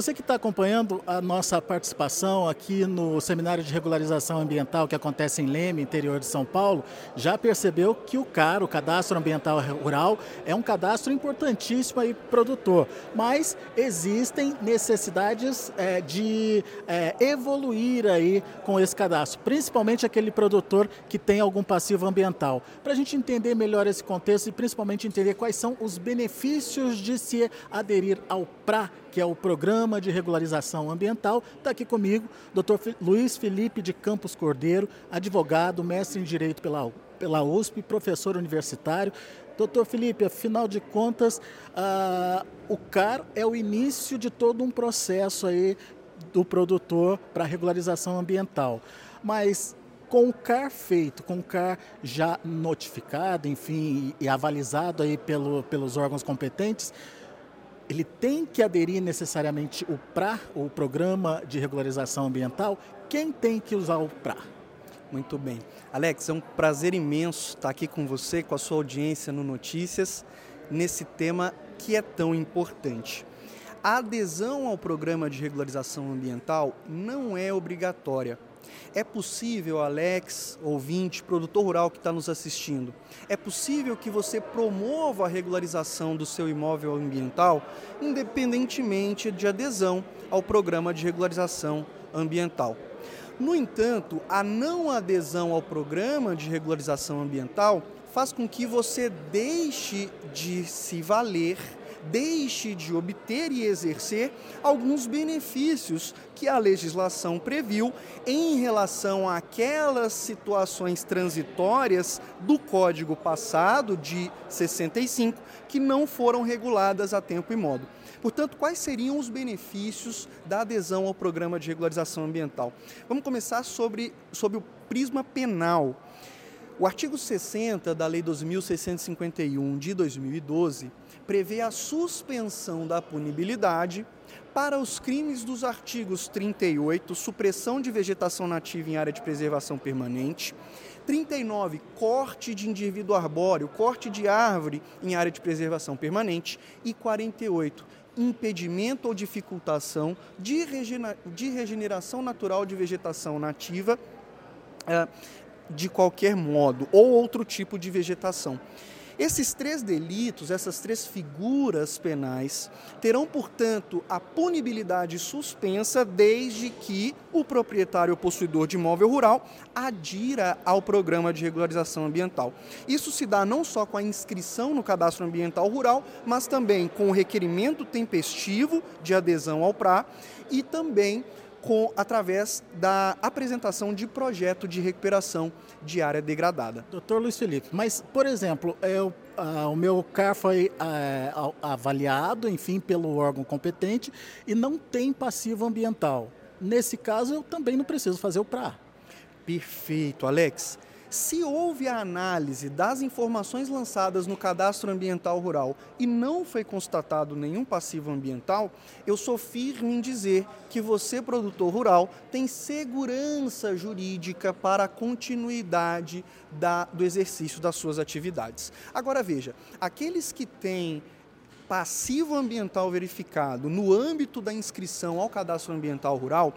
você que está acompanhando a nossa participação aqui no Seminário de Regularização Ambiental que acontece em Leme, interior de São Paulo, já percebeu que o CAR, o Cadastro Ambiental Rural, é um cadastro importantíssimo aí produtor, mas existem necessidades é, de é, evoluir aí com esse cadastro, principalmente aquele produtor que tem algum passivo ambiental. Para a gente entender melhor esse contexto e principalmente entender quais são os benefícios de se aderir ao PRA, que é o Programa de Regularização Ambiental. Está aqui comigo Dr. Luiz Felipe de Campos Cordeiro, advogado, mestre em Direito pela, pela USP, professor universitário. Doutor Felipe, afinal de contas, uh, o CAR é o início de todo um processo aí do produtor para regularização ambiental. Mas com o CAR feito, com o CAR já notificado, enfim, e avalizado aí pelo, pelos órgãos competentes, ele tem que aderir necessariamente o PRA, o Programa de Regularização Ambiental? Quem tem que usar o PRA? Muito bem. Alex, é um prazer imenso estar aqui com você, com a sua audiência no Notícias, nesse tema que é tão importante. A adesão ao programa de regularização ambiental não é obrigatória. É possível, Alex, ouvinte, produtor rural que está nos assistindo, é possível que você promova a regularização do seu imóvel ambiental independentemente de adesão ao programa de regularização ambiental. No entanto, a não adesão ao programa de regularização ambiental faz com que você deixe de se valer deixe de obter e exercer alguns benefícios que a legislação previu em relação àquelas situações transitórias do Código passado de 65 que não foram reguladas a tempo e modo. Portanto, quais seriam os benefícios da adesão ao programa de regularização ambiental? Vamos começar sobre, sobre o prisma penal. O artigo 60 da Lei 2651 de 2012 prevê a suspensão da punibilidade para os crimes dos artigos 38, supressão de vegetação nativa em área de preservação permanente, 39, corte de indivíduo arbóreo, corte de árvore em área de preservação permanente e 48, impedimento ou dificultação de, regeneração natural de vegetação nativa eh, de qualquer modo ou outro tipo de vegetação. Esses três delitos, essas três figuras penais, terão, portanto, a punibilidade suspensa desde que o proprietário ou possuidor de imóvel rural adira ao programa de regularização ambiental. Isso se dá não só com a inscrição no cadastro ambiental rural, mas também com o requerimento tempestivo de adesão ao PRA e também com, através da apresentação de projeto de recuperação de área degradada. Doutor Luiz Felipe, mas, por exemplo, eu, o meu CAR foi é, avaliado, enfim, pelo órgão competente e não tem passivo ambiental. Nesse caso, eu também não preciso fazer o PRA. Perfeito, Alex. Se houve a análise das informações lançadas no cadastro ambiental rural e não foi constatado nenhum passivo ambiental, eu sou firme em dizer que você, produtor rural, tem segurança jurídica para a continuidade da, do exercício das suas atividades. Agora veja, aqueles que têm passivo ambiental verificado no âmbito da inscrição ao cadastro ambiental rural,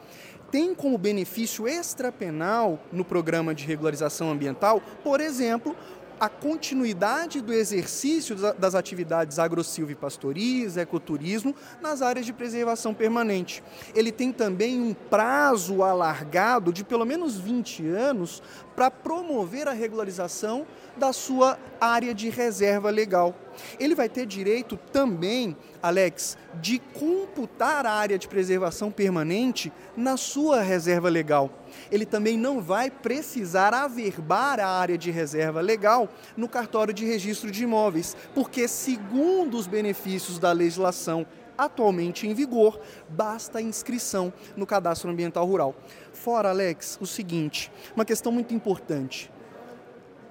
tem como benefício extrapenal no programa de regularização ambiental, por exemplo, a continuidade do exercício das atividades agrosilvipastoris, ecoturismo nas áreas de preservação permanente. Ele tem também um prazo alargado de pelo menos 20 anos para promover a regularização da sua área de reserva legal. Ele vai ter direito também, Alex, de computar a área de preservação permanente na sua reserva legal. Ele também não vai precisar averbar a área de reserva legal no cartório de registro de imóveis, porque, segundo os benefícios da legislação atualmente em vigor, basta a inscrição no cadastro ambiental rural. Fora, Alex, o seguinte, uma questão muito importante.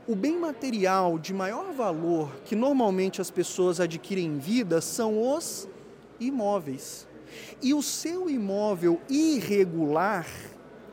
O bem material de maior valor que normalmente as pessoas adquirem em vida são os imóveis. E o seu imóvel irregular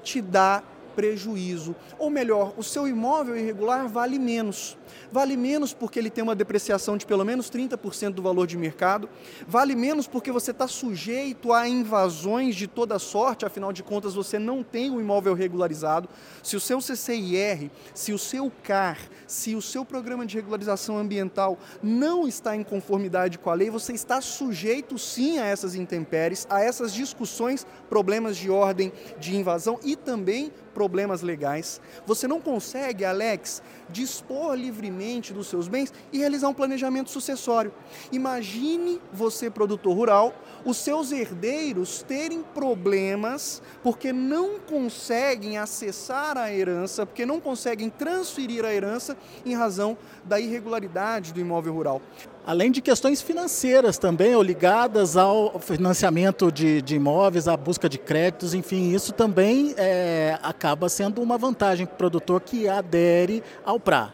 te dá prejuízo. Ou melhor, o seu imóvel irregular vale menos. Vale menos porque ele tem uma depreciação de pelo menos 30% do valor de mercado. Vale menos porque você está sujeito a invasões de toda sorte, afinal de contas você não tem o imóvel regularizado. Se o seu CCIR, se o seu CAR, se o seu programa de regularização ambiental não está em conformidade com a lei, você está sujeito sim a essas intempéries, a essas discussões, problemas de ordem de invasão e também problemas legais. Você não consegue, Alex, dispor livremente dos seus bens e realizar um planejamento sucessório. Imagine você, produtor rural, os seus herdeiros terem problemas porque não conseguem acessar a herança, porque não conseguem transferir a herança em razão da irregularidade do imóvel rural além de questões financeiras também, ou ligadas ao financiamento de, de imóveis, à busca de créditos, enfim, isso também é, acaba sendo uma vantagem para o produtor que adere ao PRA.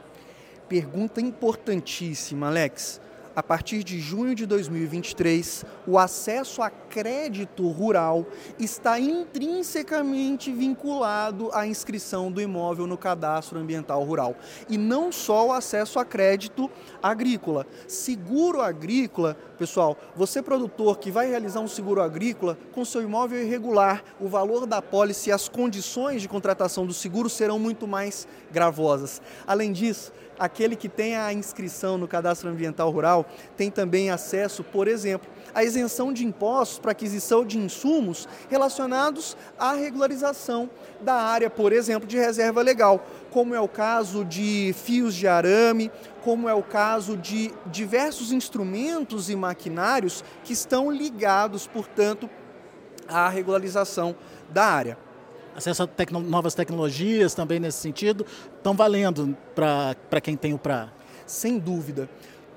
Pergunta importantíssima, Alex a partir de junho de 2023, o acesso a crédito rural está intrinsecamente vinculado à inscrição do imóvel no cadastro ambiental rural. E não só o acesso a crédito agrícola. Seguro agrícola, pessoal, você produtor que vai realizar um seguro agrícola com seu imóvel irregular, o valor da pólice e as condições de contratação do seguro serão muito mais gravosas. Além disso, aquele que tem a inscrição no cadastro ambiental rural tem também acesso, por exemplo, à isenção de impostos para aquisição de insumos relacionados à regularização da área, por exemplo, de reserva legal, como é o caso de fios de arame, como é o caso de diversos instrumentos e maquinários que estão ligados, portanto, à regularização da área acesso a tecno novas tecnologias também nesse sentido, estão valendo para quem tem o PRA? Sem dúvida.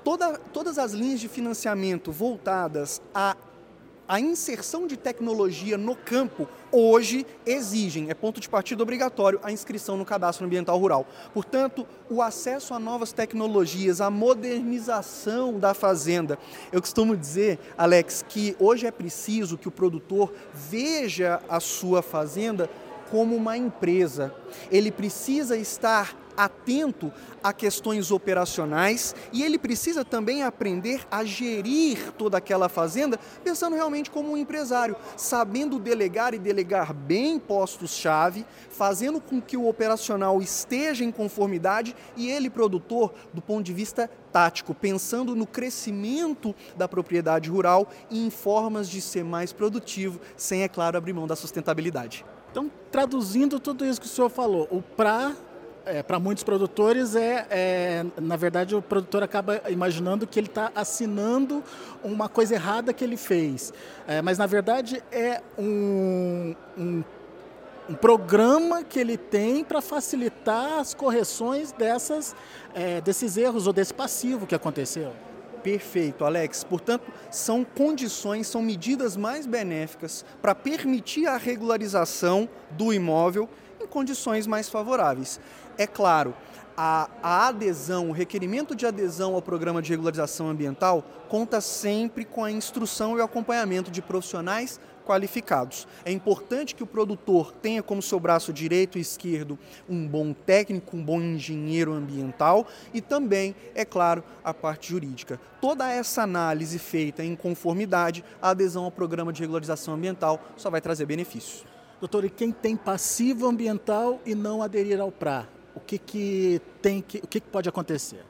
Toda, todas as linhas de financiamento voltadas à, à inserção de tecnologia no campo hoje exigem, é ponto de partida obrigatório, a inscrição no cadastro ambiental rural. Portanto, o acesso a novas tecnologias, a modernização da fazenda. Eu costumo dizer, Alex, que hoje é preciso que o produtor veja a sua fazenda como uma empresa. Ele precisa estar atento a questões operacionais e ele precisa também aprender a gerir toda aquela fazenda pensando realmente como um empresário, sabendo delegar e delegar bem postos-chave, fazendo com que o operacional esteja em conformidade e ele, produtor, do ponto de vista tático, pensando no crescimento da propriedade rural e em formas de ser mais produtivo, sem, é claro, abrir mão da sustentabilidade. Então, traduzindo tudo isso que o senhor falou, o PRA, é, para muitos produtores, é, é, na verdade, o produtor acaba imaginando que ele está assinando uma coisa errada que ele fez. É, mas, na verdade, é um, um, um programa que ele tem para facilitar as correções dessas, é, desses erros ou desse passivo que aconteceu. Perfeito, Alex. Portanto, são condições, são medidas mais benéficas para permitir a regularização do imóvel em condições mais favoráveis. É claro, a, a, adesão, o requerimento de adesão ao programa de regularização ambiental conta sempre com a instrução e o acompanhamento de profissionais qualificados. É importante que o produtor tenha como seu braço direito e esquerdo um bom técnico, um bom engenheiro ambiental e também, é claro, a parte jurídica. Toda essa análise feita em conformidade, a adesão ao programa de regularização ambiental só vai trazer benefícios. Doutor, e quem tem passivo ambiental e não aderir ao PRA, o que, que tem que, o que, que pode acontecer?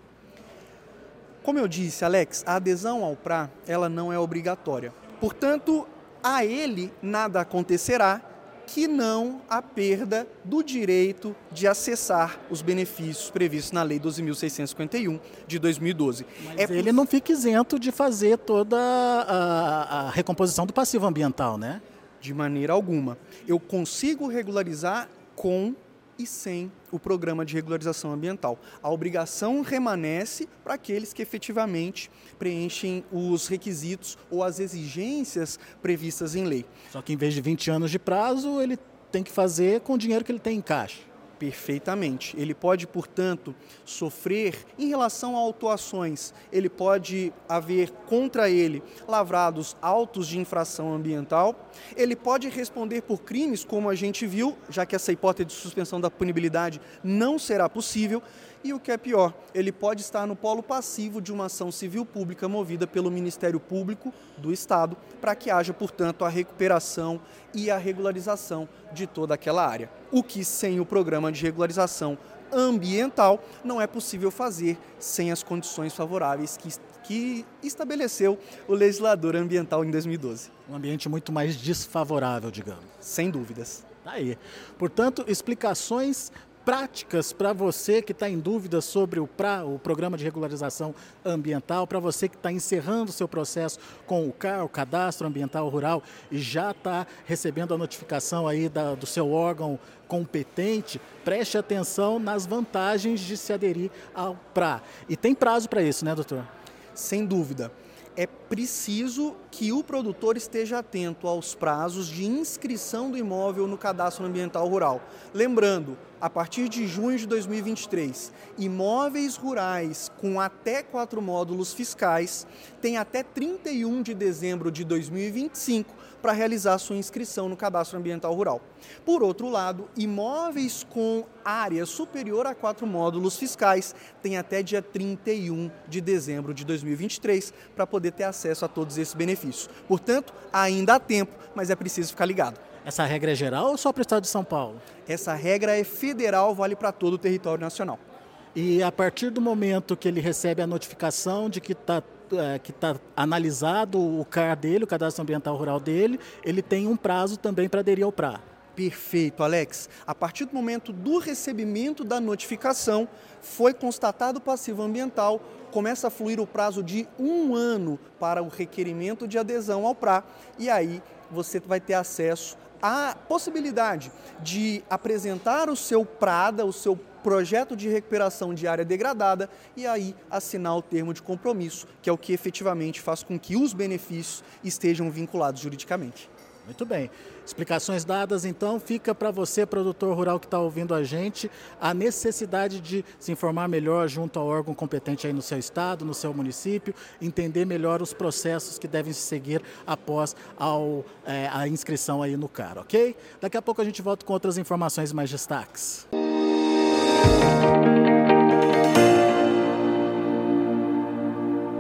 Como eu disse, Alex, a adesão ao PRA ela não é obrigatória. Portanto, a ele nada acontecerá que não a perda do direito de acessar os benefícios previstos na Lei 12.651 de 2012. Mas é ele não fica isento de fazer toda a, a recomposição do passivo ambiental, né? De maneira alguma. Eu consigo regularizar com e sem o programa de regularização ambiental. A obrigação permanece para aqueles que efetivamente preenchem os requisitos ou as exigências previstas em lei. Só que em vez de 20 anos de prazo, ele tem que fazer com o dinheiro que ele tem em caixa. Perfeitamente. Ele pode, portanto, sofrer em relação a autuações, ele pode haver contra ele lavrados autos de infração ambiental, ele pode responder por crimes, como a gente viu, já que essa hipótese de suspensão da punibilidade não será possível, e o que é pior, ele pode estar no polo passivo de uma ação civil pública movida pelo Ministério Público do Estado, para que haja, portanto, a recuperação e a regularização de toda aquela área. O que sem o programa de regularização ambiental não é possível fazer sem as condições favoráveis que, que estabeleceu o legislador ambiental em 2012. Um ambiente muito mais desfavorável, digamos. Sem dúvidas. Tá aí. Portanto, explicações práticas para você que está em dúvida sobre o, pra, o programa de regularização ambiental, para você que está encerrando o seu processo com o CAR, o Cadastro Ambiental Rural, e já está recebendo a notificação aí da, do seu órgão competente, preste atenção nas vantagens de se aderir ao PRA. E tem prazo para isso, né, doutor? Sem dúvida é preciso que o produtor esteja atento aos prazos de inscrição do imóvel no cadastro ambiental rural. Lembrando, a partir de junho de 2023, imóveis rurais com até quatro módulos fiscais têm até 31 de dezembro de 2025 para realizar sua inscrição no cadastro ambiental rural. Por outro lado, imóveis com área superior a quatro módulos fiscais têm até dia 31 de dezembro de 2023 para poder ter acesso a todos esses benefícios. Portanto, ainda há tempo, mas é preciso ficar ligado. Essa regra é geral ou só para o estado de São Paulo? Essa regra é federal, vale para todo o território nacional. E a partir do momento que ele recebe a notificação de que está é, que está analisado o CAR dele, o Cadastro Ambiental Rural dele, ele tem um prazo também para aderir ao PRA. Perfeito, Alex. A partir do momento do recebimento da notificação, foi constatado o passivo ambiental, começa a fluir o prazo de um ano para o requerimento de adesão ao PRA, e aí você vai ter acesso a possibilidade de apresentar o seu PRADA, o seu projeto de recuperação de área degradada e aí assinar o termo de compromisso, que é o que efetivamente faz com que os benefícios estejam vinculados juridicamente. Muito bem. Explicações dadas, então, fica para você, produtor rural que está ouvindo a gente, a necessidade de se informar melhor junto ao órgão competente aí no seu estado, no seu município, entender melhor os processos que devem se seguir após ao, é, a inscrição aí no CAR, ok? Daqui a pouco a gente volta com outras informações mais destaques. Música